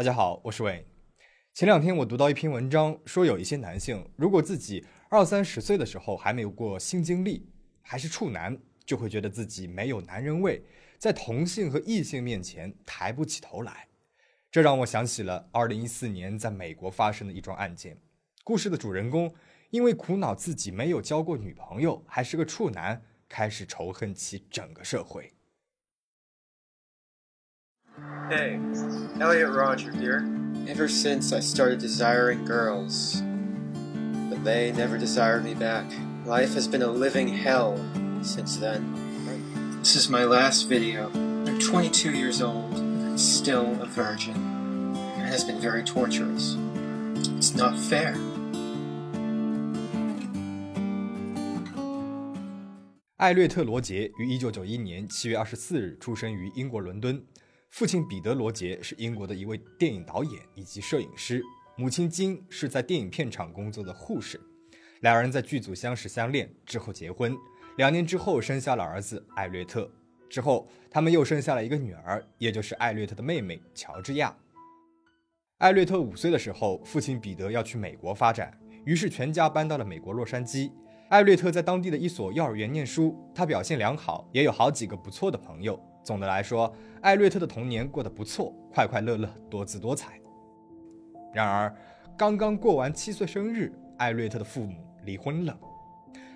大家好，我是伟。前两天我读到一篇文章，说有一些男性，如果自己二三十岁的时候还没有过性经历，还是处男，就会觉得自己没有男人味，在同性和异性面前抬不起头来。这让我想起了二零一四年在美国发生的一桩案件。故事的主人公因为苦恼自己没有交过女朋友，还是个处男，开始仇恨起整个社会。Hey, Elliot Roger here. Ever since I started desiring girls, but they never desired me back. Life has been a living hell since then. This is my last video. I'm 22 years old and still a virgin. It has been very torturous. It's not fair. 艾略特·罗杰于1991年7月24日出生于英国伦敦。 父亲彼得·罗杰是英国的一位电影导演以及摄影师，母亲金是在电影片场工作的护士。两人在剧组相识相恋之后结婚，两年之后生下了儿子艾略特。之后他们又生下了一个女儿，也就是艾略特的妹妹乔治亚。艾略特五岁的时候，父亲彼得要去美国发展，于是全家搬到了美国洛杉矶。艾略特在当地的一所幼儿园念书，他表现良好，也有好几个不错的朋友。总的来说，艾略特的童年过得不错，快快乐乐，多姿多彩。然而，刚刚过完七岁生日，艾略特的父母离婚了。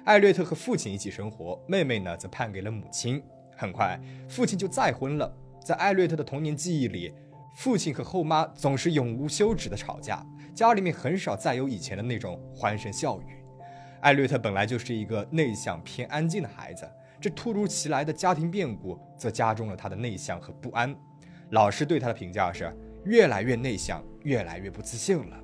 艾略特和父亲一起生活，妹妹呢则判给了母亲。很快，父亲就再婚了。在艾略特的童年记忆里，父亲和后妈总是永无休止的吵架，家里面很少再有以前的那种欢声笑语。艾略特本来就是一个内向偏安静的孩子。这突如其来的家庭变故则加重了他的内向和不安。老师对他的评价是越来越内向，越来越不自信了。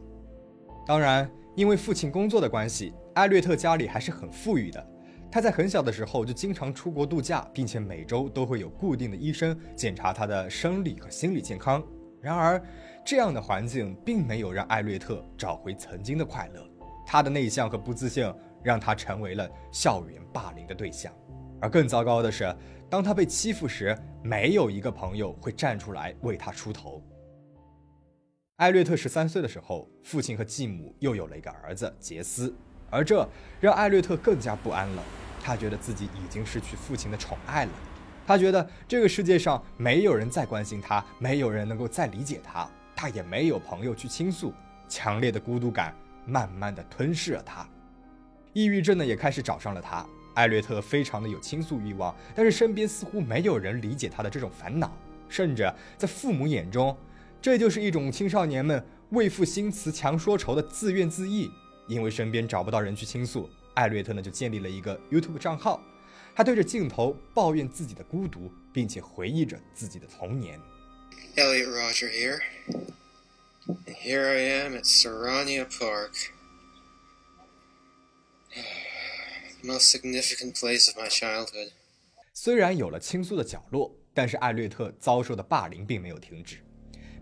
当然，因为父亲工作的关系，艾略特家里还是很富裕的。他在很小的时候就经常出国度假，并且每周都会有固定的医生检查他的生理和心理健康。然而，这样的环境并没有让艾略特找回曾经的快乐。他的内向和不自信让他成为了校园霸凌的对象。而更糟糕的是，当他被欺负时，没有一个朋友会站出来为他出头。艾略特十三岁的时候，父亲和继母又有了一个儿子杰斯，而这让艾略特更加不安了。他觉得自己已经失去父亲的宠爱了，他觉得这个世界上没有人再关心他，没有人能够再理解他，他也没有朋友去倾诉。强烈的孤独感慢慢的吞噬了他，抑郁症呢也开始找上了他。艾略特非常的有倾诉欲望，但是身边似乎没有人理解他的这种烦恼，甚至在父母眼中，这就是一种青少年们为赋新词强说愁的自怨自艾。因为身边找不到人去倾诉，艾略特呢就建立了一个 YouTube 账号，他对着镜头抱怨自己的孤独，并且回忆着自己的童年。Elliot Roger here. Here I am at Serrania Park. Most significant place of my childhood。虽然有了倾诉的角落，但是艾略特遭受的霸凌并没有停止。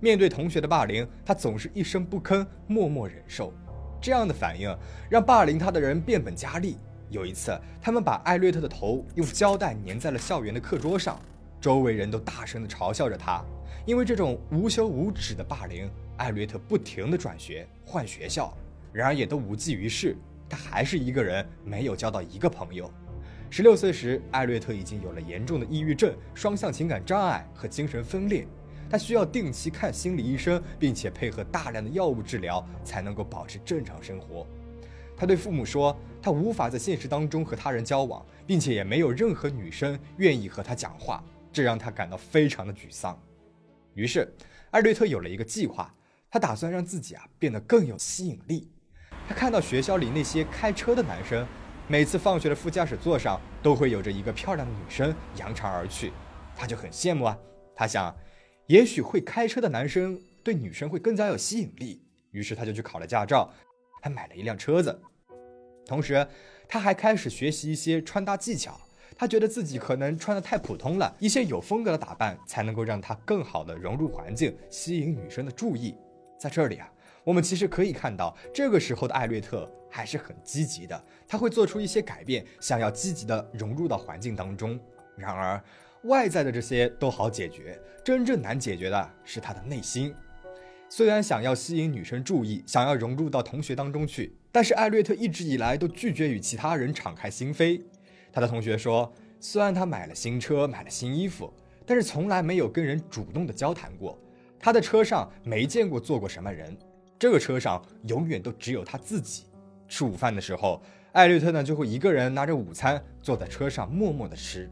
面对同学的霸凌，他总是一声不吭，默默忍受。这样的反应让霸凌他的人变本加厉。有一次，他们把艾略特的头用胶带粘在了校园的课桌上，周围人都大声地嘲笑着他。因为这种无休无止的霸凌，艾略特不停地转学换学校，然而也都无济于事。他还是一个人，没有交到一个朋友。十六岁时，艾略特已经有了严重的抑郁症、双向情感障碍和精神分裂。他需要定期看心理医生，并且配合大量的药物治疗，才能够保持正常生活。他对父母说，他无法在现实当中和他人交往，并且也没有任何女生愿意和他讲话，这让他感到非常的沮丧。于是，艾略特有了一个计划，他打算让自己啊变得更有吸引力。他看到学校里那些开车的男生，每次放学的副驾驶座上都会有着一个漂亮的女生扬长而去，他就很羡慕啊。他想，也许会开车的男生对女生会更加有吸引力，于是他就去考了驾照，还买了一辆车子。同时，他还开始学习一些穿搭技巧。他觉得自己可能穿的太普通了，一些有风格的打扮才能够让他更好的融入环境，吸引女生的注意。在这里啊。我们其实可以看到，这个时候的艾略特还是很积极的，他会做出一些改变，想要积极的融入到环境当中。然而，外在的这些都好解决，真正难解决的是他的内心。虽然想要吸引女生注意，想要融入到同学当中去，但是艾略特一直以来都拒绝与其他人敞开心扉。他的同学说，虽然他买了新车，买了新衣服，但是从来没有跟人主动的交谈过。他的车上没见过坐过什么人，这个车上永远都只有他自己。吃午饭的时候，艾略特呢就会一个人拿着午餐坐在车上默默的吃。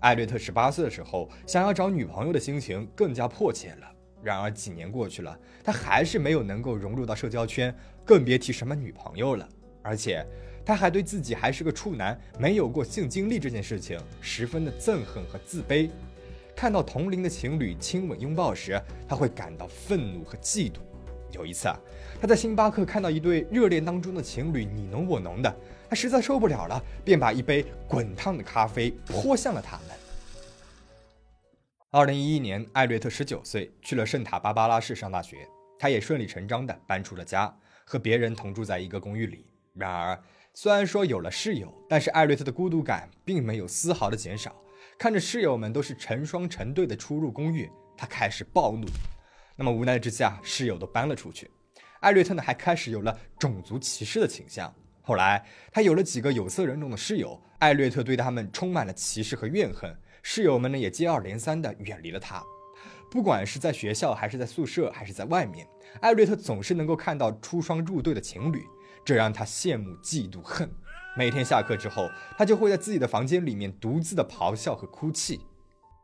艾略特十八岁的时候，想要找女朋友的心情更加迫切了。然而几年过去了，他还是没有能够融入到社交圈，更别提什么女朋友了。而且，他还对自己还是个处男，没有过性经历这件事情十分的憎恨和自卑。看到同龄的情侣亲吻拥抱时，他会感到愤怒和嫉妒。有一次啊，他在星巴克看到一对热恋当中的情侣你侬我侬的，他实在受不了了，便把一杯滚烫的咖啡泼向了他们。二零一一年，艾略特十九岁，去了圣塔芭芭拉市上大学。他也顺理成章地搬出了家，和别人同住在一个公寓里。然而，虽然说有了室友，但是艾略特的孤独感并没有丝毫的减少。看着室友们都是成双成对的出入公寓，他开始暴怒。那么无奈之下，室友都搬了出去。艾略特呢，还开始有了种族歧视的倾向。后来，他有了几个有色人种的室友，艾略特对他们充满了歧视和怨恨。室友们呢也接二连三地远离了他，不管是在学校还是在宿舍还是在外面，艾略特总是能够看到出双入对的情侣，这让他羡慕嫉妒恨。每天下课之后，他就会在自己的房间里面独自的咆哮和哭泣。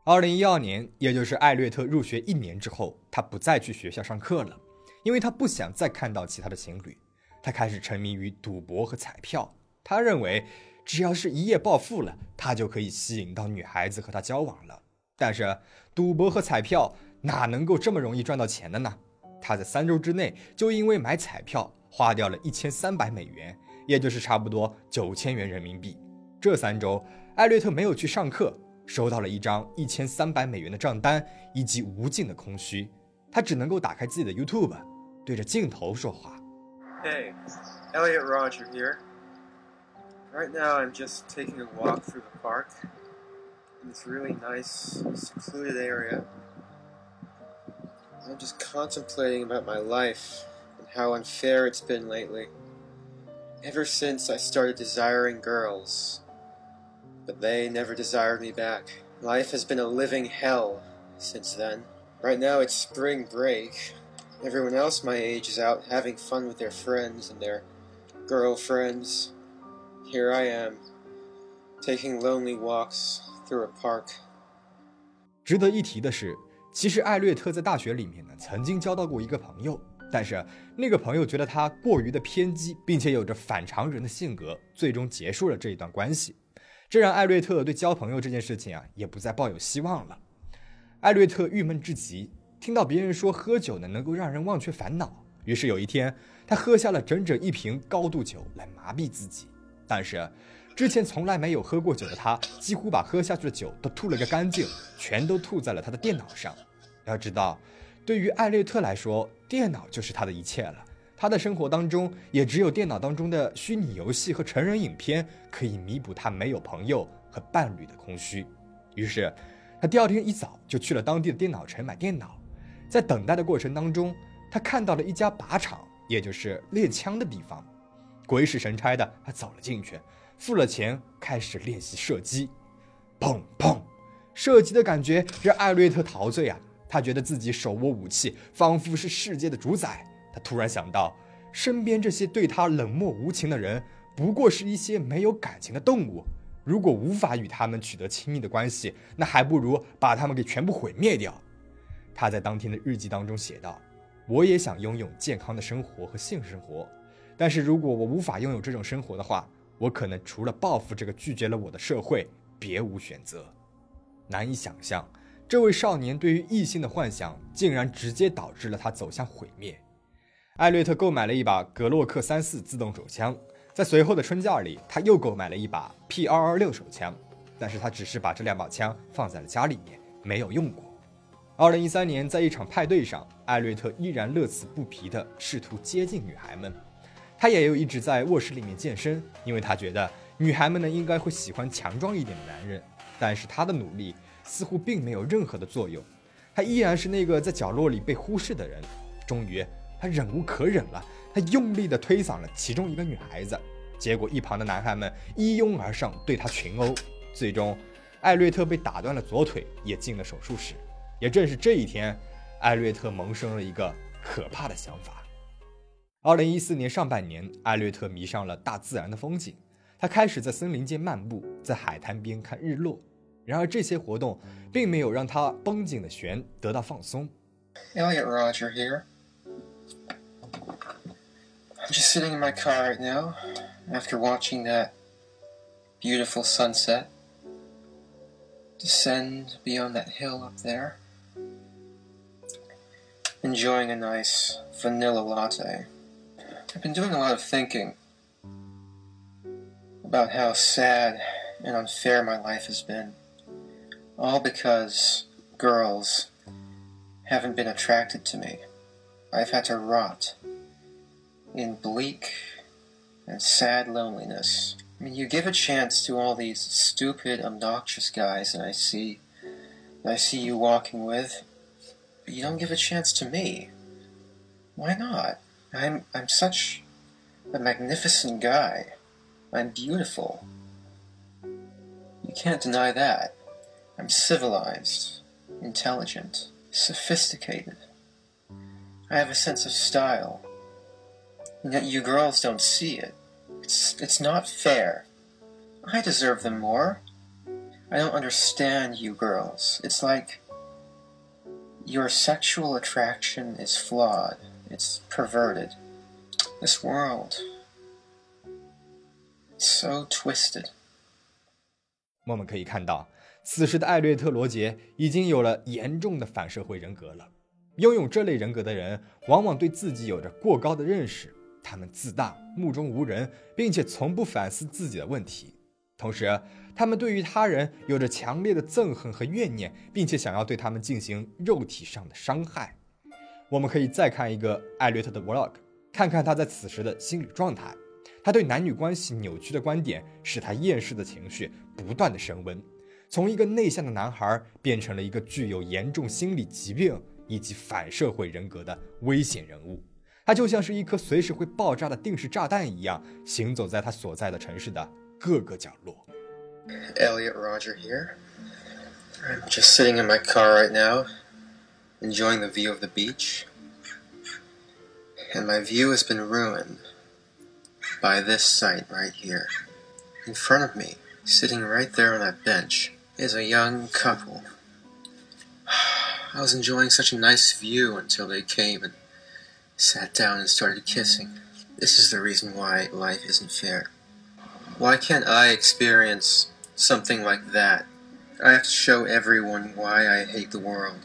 二零一二年，也就是艾略特入学一年之后，他不再去学校上课了，因为他不想再看到其他的情侣。他开始沉迷于赌博和彩票，他认为。只要是一夜暴富了，他就可以吸引到女孩子和他交往了。但是赌博和彩票哪能够这么容易赚到钱的呢？他在三周之内就因为买彩票花掉了一千三百美元，也就是差不多九千元人民币。这三周，艾略特没有去上课，收到了一张一千三百美元的账单以及无尽的空虚。他只能够打开自己的 YouTube，对着镜头说话。Hey, Elliot Roger here. Right now I'm just taking a walk through the park in this really nice, secluded area. I'm just contemplating about my life and how unfair it's been lately. Ever since I started desiring girls, but they never desired me back. Life has been a living hell since then. Right now it's spring break. Everyone else my age is out having fun with their friends and their girlfriends. Here I am, taking lonely walks through a park. 值得一提的是，其实艾略特在大学里面呢，曾经交到过一个朋友， 但是那个朋友觉得他过于的偏激，并且有着反常人的性格，最终结束了这一段关系。这让艾略特对交朋友这件事情啊，也不再抱有希望了。艾略特郁闷至极，听到别人说喝酒呢能够让人忘却烦恼，于是有一天，他喝下了整整一瓶高度酒来麻痹自己。但是，之前从来没有喝过酒的他，几乎把喝下去的酒都吐了个干净，全都吐在了他的电脑上。要知道，对于艾略特来说，电脑就是他的一切了。他的生活当中，也只有电脑当中的虚拟游戏和成人影片，可以弥补他没有朋友和伴侣的空虚。于是，他第二天一早就去了当地的电脑城买电脑。在等待的过程当中，他看到了一家靶场，也就是练枪的地方。鬼使神差的，他走了进去，付了钱，开始练习射击。砰砰，射击的感觉让艾略特陶醉啊！他觉得自己手握武器，仿佛是世界的主宰。他突然想到，身边这些对他冷漠无情的人，不过是一些没有感情的动物。如果无法与他们取得亲密的关系，那还不如把他们给全部毁灭掉。他在当天的日记当中写道：“我也想拥有健康的生活和性生活。”但是如果我无法拥有这种生活的话，我可能除了报复这个拒绝了我的社会，别无选择。难以想象，这位少年对于异性的幻想，竟然直接导致了他走向毁灭。艾略特购买了一把格洛克三四自动手枪，在随后的春假里，他又购买了一把 P 二二六手枪，但是他只是把这两把枪放在了家里面，没有用过。二零一三年，在一场派对上，艾略特依然乐此不疲地试图接近女孩们。他也有一直在卧室里面健身，因为他觉得女孩们呢应该会喜欢强壮一点的男人。但是他的努力似乎并没有任何的作用。他依然是那个在角落里被忽视的人。终于，他忍无可忍了，他用力地推搡了其中一个女孩子，结果一旁的男孩们一拥而上对他群殴，最终，艾略特被打断了左腿，也进了手术室。也正是这一天，艾略特萌生了一个可怕的想法。二零一四年上半年，艾略特迷上了大自然的风景，他开始在森林间漫步，在海滩边看日落。然而，这些活动并没有让他绷紧的弦得到放松。Elliot Roger here. I'm just sitting in my car right now after watching that beautiful sunset descend beyond that hill up there. Enjoying a nice vanilla latte. I've been doing a lot of thinking about how sad and unfair my life has been. All because girls haven't been attracted to me. I've had to rot in bleak and sad loneliness. I mean, you give a chance to all these stupid, obnoxious guys that I see, that I see you walking with, but you don't give a chance to me. Why not? I'm I'm such a magnificent guy. I'm beautiful. You can't deny that. I'm civilized, intelligent, sophisticated. I have a sense of style. And yet you girls don't see it. It's, it's not fair. I deserve them more. I don't understand you girls. It's like your sexual attraction is flawed. It's perverted. This world. It's so twisted. 我们可以看到， 此时的艾略特·罗杰已经有了严重的反社会人格了。拥有这类人格的人，往往对自己有着过高的认识，他们自大、目中无人，并且从不反思自己的问题。同时，他们对于他人有着强烈的憎恨和怨念，并且想要对他们进行肉体上的伤害。我们可以再看一个艾略特的 vlog，看看他在此时的心理状态。他对男女关系扭曲的观点，使他厌世的情绪不断的升温。从一个内向的男孩变成了一个具有严重心理疾病以及反社会人格的危险人物，他就像是一颗随时会爆炸的定时炸弹一样，行走在他所在的城市的各个角落。Elliot Roger here. I'm just sitting in my car right now, enjoying the view of the beach. And my view has been ruined by this sight right here. In front of me, sitting right there on that bench, is a young couple. I was enjoying such a nice view until they came and sat down and started kissing. This is the reason why life isn't fair. Why can't I experience something like that? I have to show everyone why I hate the world.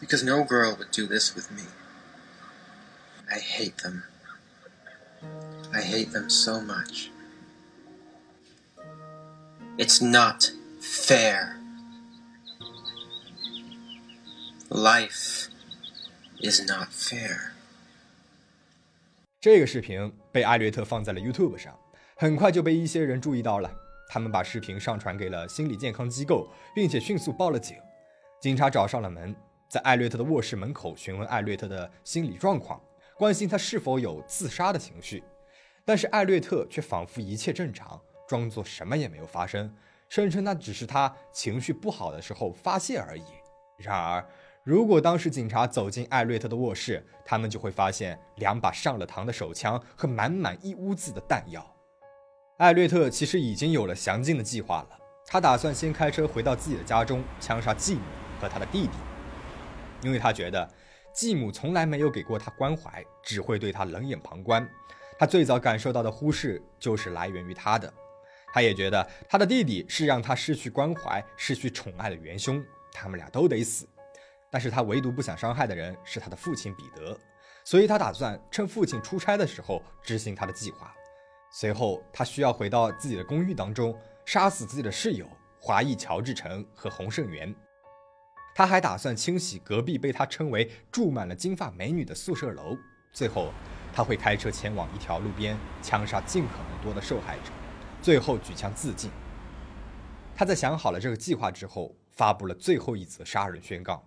Because no girl would do this with me. I hate them. I hate them so much. It's not fair. Life is not fair. 这个视频被艾略特放在了 YouTube 上，很快就被一些人注意到了。他们把视频上传给了心理健康机构，并且迅速报了警。警察找上了门，在艾略特的卧室门口询问艾略特的心理状况，关心他是否有自杀的情绪。但是艾略特却仿佛一切正常，装作什么也没有发生。声称那只是他情绪不好的时候发泄而已。然而，如果当时警察走进艾略特的卧室，他们就会发现两把上了膛的手枪和满满一屋子的弹药。艾略特其实已经有了详尽的计划了，他打算先开车回到自己的家中，枪杀继母和他的弟弟，因为他觉得继母从来没有给过他关怀，只会对他冷眼旁观。他最早感受到的忽视，就是来源于他的。他也觉得他的弟弟是让他失去关怀、失去宠爱的元凶，他们俩都得死。但是他唯独不想伤害的人是他的父亲彼得，所以他打算趁父亲出差的时候执行他的计划。随后，他需要回到自己的公寓当中，杀死自己的室友华裔乔治城和洪胜元。他还打算清洗隔壁被他称为住满了金发美女的宿舍楼。最后，他会开车前往一条路边，枪杀尽可能多的受害者。最后举枪自尽。他在想好了这个计划之后，发布了最后一则杀人宣告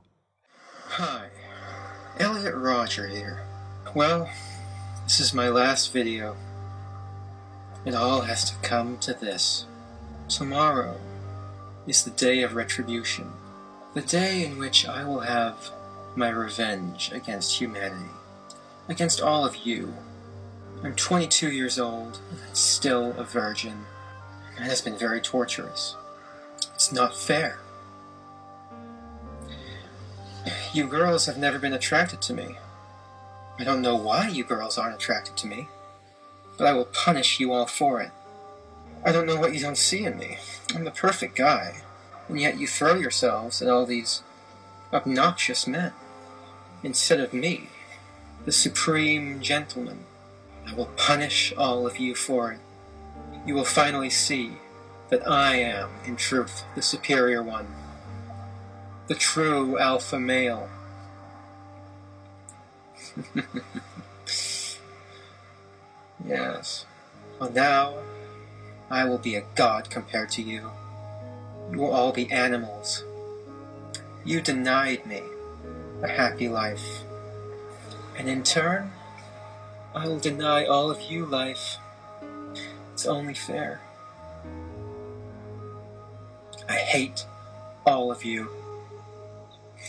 Hi, Elliot Roger here. Well, this is my last video. It all has to come to this. Tomorrow is the day of retribution, the day in which I will have my revenge against humanity, against all of you. I'm 22 years old, and still a virgin. It has been very torturous. It's not fair. You girls have never been attracted to me. I don't know why you girls aren't attracted to me, but I will punish you all for it. I don't know what you don't see in me. I'm the perfect guy, and yet you throw yourselves at all these obnoxious men instead of me, the supreme gentleman. I will punish all of you for it. You will finally see that I am, in truth, the superior one, the true alpha male. yes. Well, now I will be a god compared to you. You will all be animals. You denied me a happy life. And in turn, I will deny all of you life. It's only fair. I hate all of you.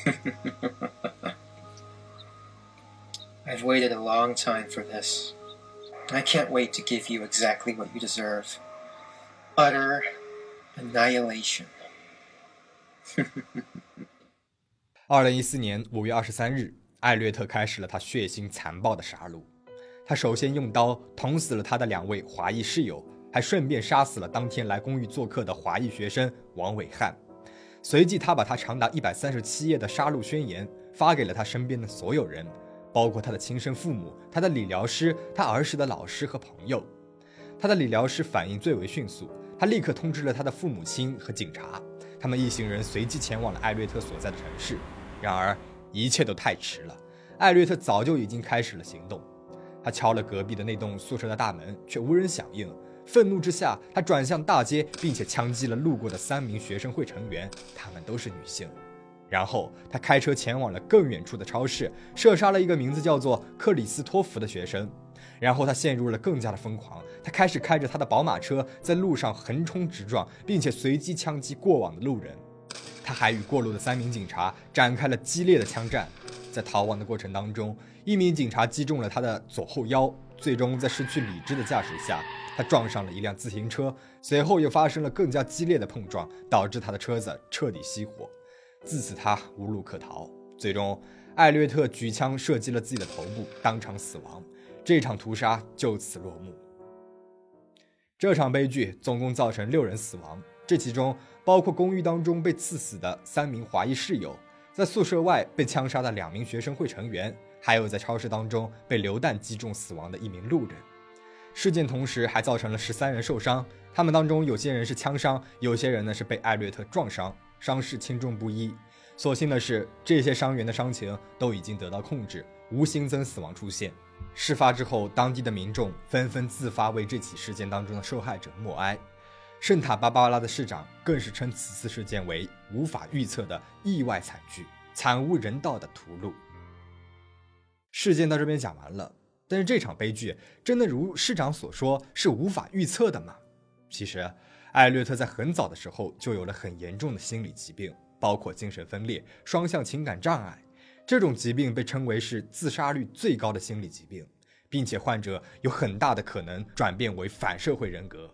I've waited a long time for this. I can't wait to give you exactly what you deserve utter annihilation. 二零一四年五月二十三日，艾略特开始了他血腥残暴的杀戮。 他首先用刀捅死了他的两位华裔室友，还顺便杀死了当天来公寓做客的华裔学生王伟汉。随即，他把他长达一百三十七页的杀戮宣言发给了他身边的所有人，包括他的亲生父母、他的理疗师、他儿时的老师和朋友。他的理疗师反应最为迅速，他立刻通知了他的父母亲和警察。他们一行人随即前往了艾略特所在的城市。然而，一切都太迟了。艾略特早就已经开始了行动。他敲了隔壁的那栋宿舍的大门，却无人响应。愤怒之下，他转向大街，并且枪击了路过的三名学生会成员，他们都是女性。然后，他开车前往了更远处的超市，射杀了一个名字叫做克里斯托弗的学生。然后，他陷入了更加的疯狂。他开始开着他的宝马车在路上横冲直撞，并且随机枪击过往的路人。他还与过路的三名警察展开了激烈的枪战，在逃亡的过程当中，一名警察击中了他的左后腰，最终在失去理智的驾驶下，他撞上了一辆自行车，随后又发生了更加激烈的碰撞，导致他的车子彻底熄火。自此，他无路可逃。最终，艾略特举枪射击了自己的头部，当场死亡。这场屠杀就此落幕。这场悲剧总共造成六人死亡，这其中。包括公寓当中被刺死的三名华裔室友，在宿舍外被枪杀的两名学生会成员，还有在超市当中被流弹击中死亡的一名路人。事件同时还造成了十三人受伤，他们当中有些人是枪伤，有些人呢是被艾略特撞伤，伤势轻重不一。所幸的是，这些伤员的伤情都已经得到控制，无新增死亡出现。事发之后，当地的民众纷纷自发为这起事件当中的受害者默哀。圣塔芭芭拉的市长更是称此次事件为无法预测的意外惨剧，惨无人道的屠戮。事件到这边讲完了，但是这场悲剧真的如市长所说是无法预测的吗？其实，艾略特在很早的时候就有了很严重的心理疾病，包括精神分裂、双向情感障碍。这种疾病被称为是自杀率最高的心理疾病，并且患者有很大的可能转变为反社会人格。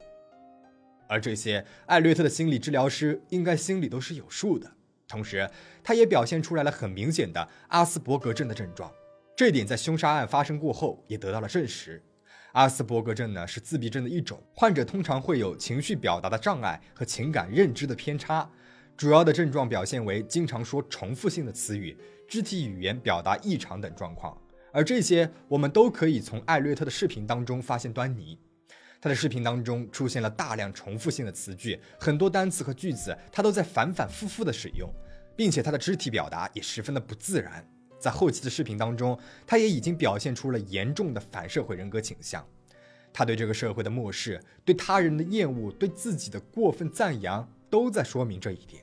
而这些艾略特的心理治疗师应该心里都是有数的。同时，他也表现出来了很明显的阿斯伯格症的症状，这点在凶杀案发生过后也得到了证实。阿斯伯格症呢是自闭症的一种，患者通常会有情绪表达的障碍和情感认知的偏差，主要的症状表现为经常说重复性的词语、肢体语言表达异常等状况。而这些我们都可以从艾略特的视频当中发现端倪。他的视频当中出现了大量重复性的词句很多单词和句子他都在反反复复的使用并且他的肢体表达也十分的不自然。在后期的视频当中他也已经表现出了严重的反社会人格倾向。他对这个社会的漠视对他人的厌恶对自己的过分赞扬都在说明这一点。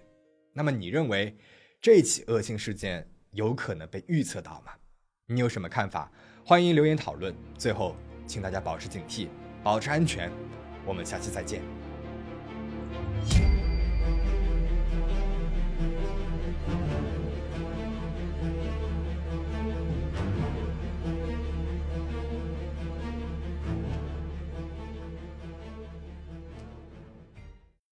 那么你认为这起恶性事件有可能被预测到吗？你有什么看法？欢迎留言讨论。最后请大家保持警惕。保持安全我们下期再见。